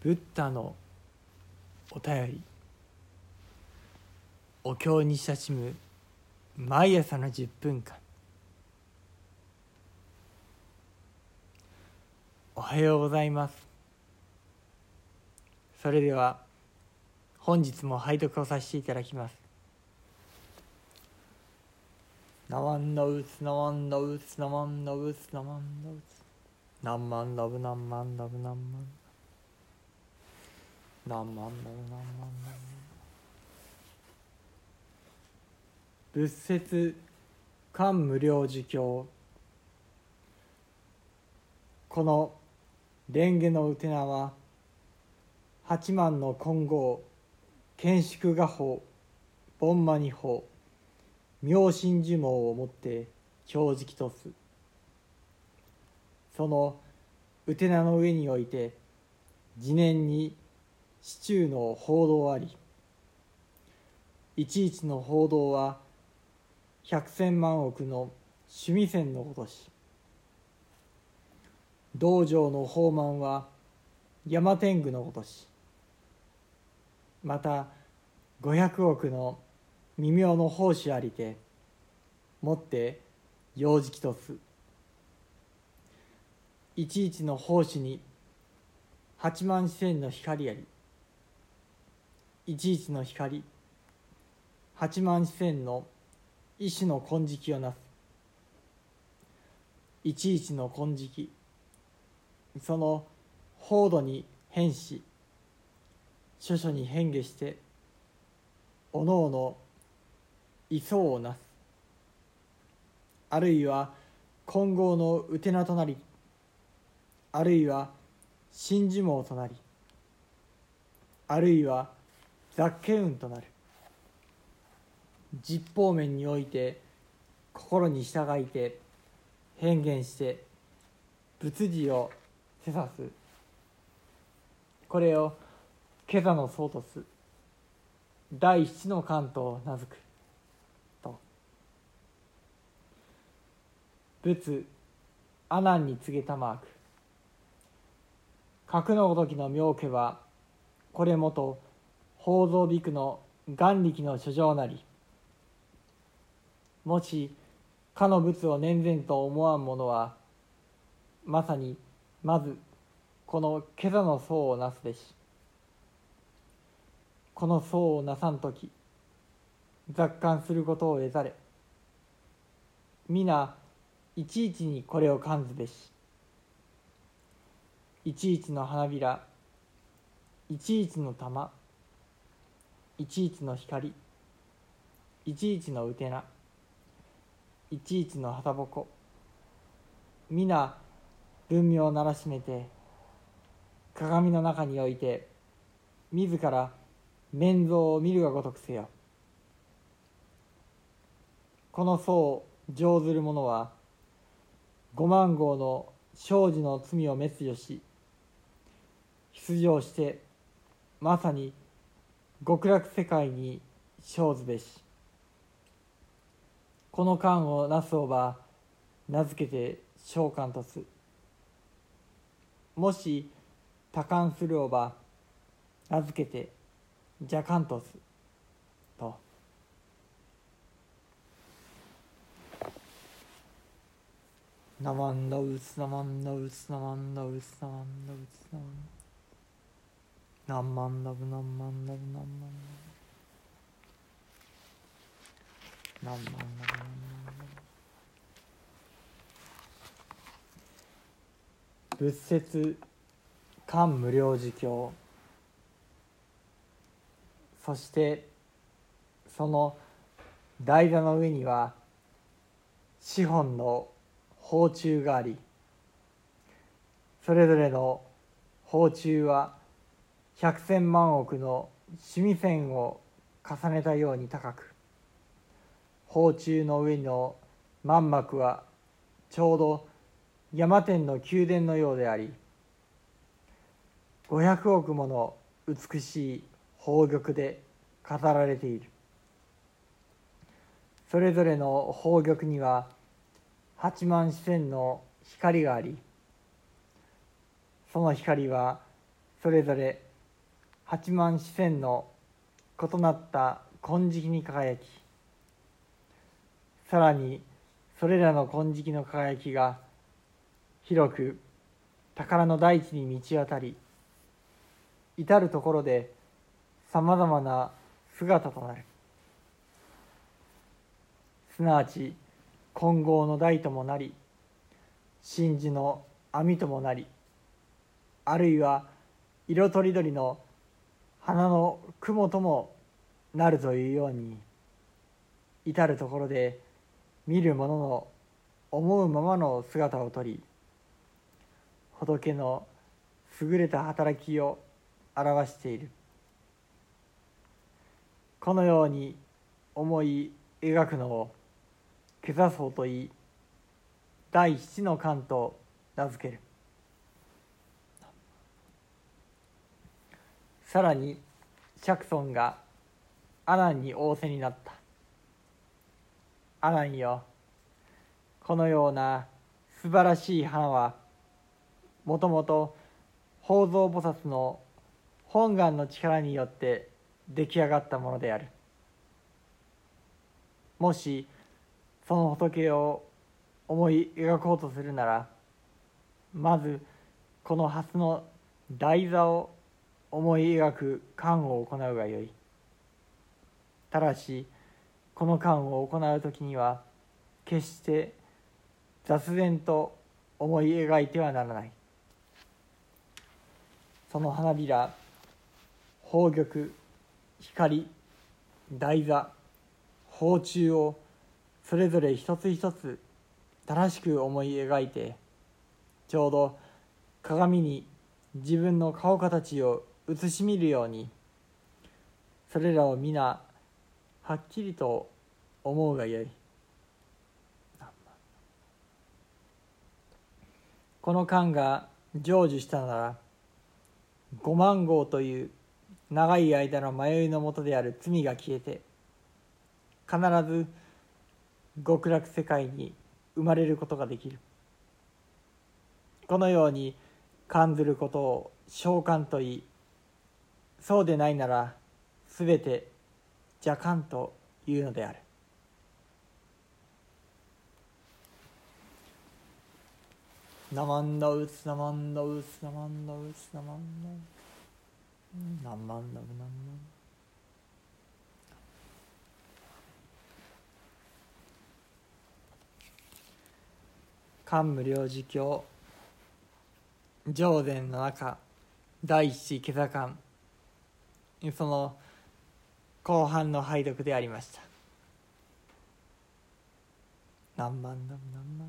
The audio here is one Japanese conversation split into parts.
ブッダのお便り。お経に親しむ毎朝の10分間。おはようございます。それでは本日も拝読をさせていただきます。ナワンノウツナワンノウツナワンノウツナワンノウツナンマンラブナンマンラブナンマン。何万だ何万だ仏説漢無量寿経この蓮華のうてなは八万の金剛建築画法盆魔二法妙心呪文をもって正直とすそのうてなの上において次年に市中の報道ありいちいちの報道は百千万億の趣味線のごとし道場の宝満は山天狗のごとしまた五百億の微妙の奉仕ありてもって幼児期とす。いちいちの奉仕に八万四千の光あり。いちいちの光。八万四千の意志の金色をなす。いちいちの金色。その報度に変し諸々に変化しておのおの位相をなす。あるいは金剛のうてなとなり。あるいは真珠網となり。あるいは雑形運となる。実方面において心に従いて変幻して仏事をせさす。これを今朝の僧とす。第七の関と名付く。と。仏阿南に告げたマーク。格のごときの妙家はこれもと宝蔵ビクの眼力の書状なりもしかの仏を念然と思わん者はまさにまずこの今朝の層をなすべし。この層をなさん時雑感することを得ざれ。皆いちいちにこれを感ずべし。いちいちの花びらいちいちの玉いちいちの光。いちいちのうてな。いちいちの旗ぼこ。皆文明をならしめて鏡の中において自ら面像を見るがごとくせよ。この僧を上ずる者は五万号の生児の罪を滅除し出場してまさに極楽世界に生ずべし。この間をなすおば名付けて召喚とす。もし多感するおば名付けて邪感とす。と「なまんのうつなまんのうつなまんのうつなまんのうつなまんのうつ」何万ラブ何万ラブ何万ラブ何万ラブ。何万ラブ仏説漢無量寿経。そしてその台座の上には資本の宝柱がありそれぞれの宝柱は百千万億の趣味線を重ねたように高く宝柱の上の満幕はちょうど山天の宮殿のようであり五百億もの美しい宝玉で飾られている。それぞれの宝玉には八万四千の光がありその光はそれぞれ八万四千の異なった金色に輝きさらにそれらの金色の輝きが広く宝の大地に満ち渡り至る所でさまざまな姿となる。すなわち金剛の台ともなり真珠の網ともなりあるいは色とりどりの花の雲ともなるというように至る所で見る者の思うままの姿をとり仏の優れた働きを表している。このように思い描くのを「けざそうといい第七の観と名付ける。さらに釈尊が阿南に仰せになった。阿南よこのような素晴らしい花はもともと宝蔵菩薩の本願の力によって出来上がったものである。もしその仏を思い描こうとするならまずこの蓮の台座を思い描く観を行うがよい。ただしこの観を行う時には決して雑然と思い描いてはならない。その花びら宝玉光台座宝柱をそれぞれ一つ一つ正しく思い描いてちょうど鏡に自分の顔形を映し見るようにそれらを皆はっきりと思うがよい。この間が成就したなら五万号という長い間の迷いのもとである罪が消えて必ず極楽世界に生まれることができる。このように感ずることを召喚といいそうでないならすべて邪感というのである。ナマンダウツナマンダウツナマンダウツナマンダウツナマンダウナマンダウ漢無量寿経上禅の中第一下座巻その後半の拝読でありました。何万何万何万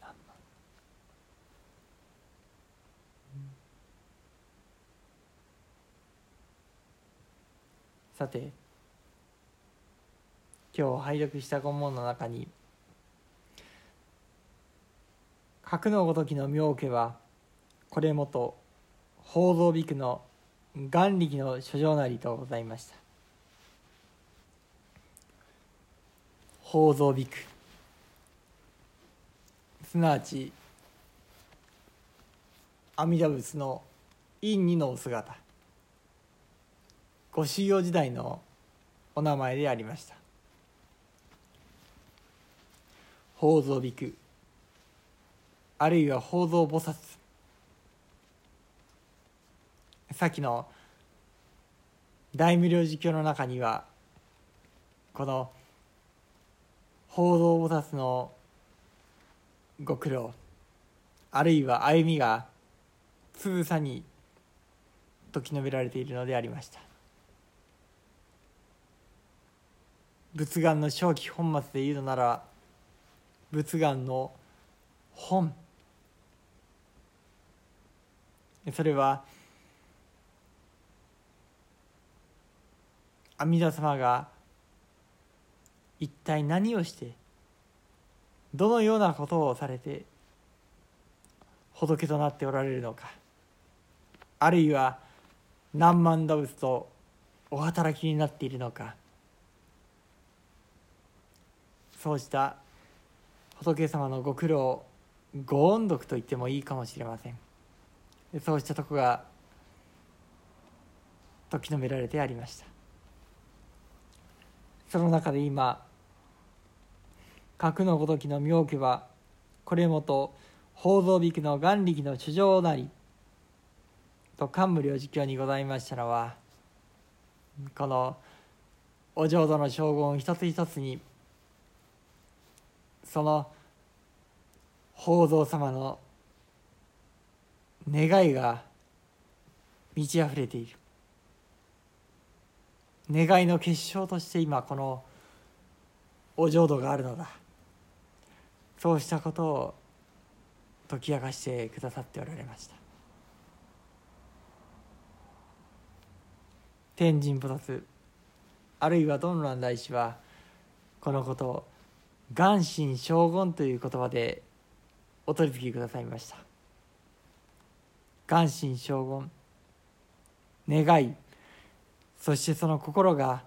何万、さて今日拝読した顧問の中に格のごときの妙家はこれもと宝蔵美句の眼力の書状なりとございました。宝蔵美句すなわち阿弥陀仏の陰にのお姿。ご修行時代のお名前でありました。宝蔵美句あるいは宝蔵菩薩。さっきの大無量寿経の中にはこの宝蔵菩薩のご苦労あるいは歩みがつぶさにとき述べられているのでありました。仏願の正気本末で言うのなら仏願の本。それは阿弥陀様が一体何をしてどのようなことをされて仏となっておられるのかあるいは何万打仏とお働きになっているのかそうした仏様のご苦労ご音読と言ってもいいかもしれません。そうしたとこが時のめられてありました。その中で今格のごときの妙家はこれもと宝蔵引の眼力の主情なりと冠領事教にございましたのはこのお浄土の将軍一つ一つにその宝蔵様の願いが満ち溢れている。願いの結晶として今このお浄土があるのだ。そうしたことを解き明かしてくださっておられました。天神菩薩あるいはど蘭大師はこのことを「元神将軍」という言葉でお取り付けくださいました。元神将軍願いそしてその心が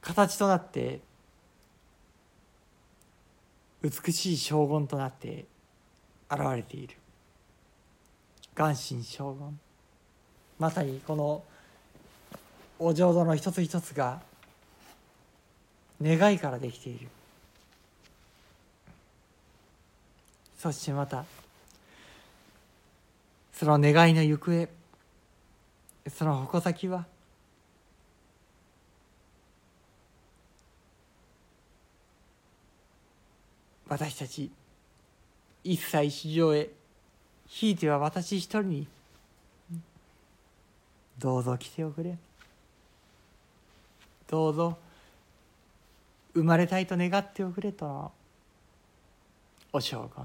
形となって美しい将軍となって現れている。元神将軍。まさにこのお浄土の一つ一つが願いからできている。そしてまたその願いの行方。その矛先は？私たち一切市場へひいては私一人にどうぞ来ておくれ。どうぞ生まれたいと願っておくれとお将軍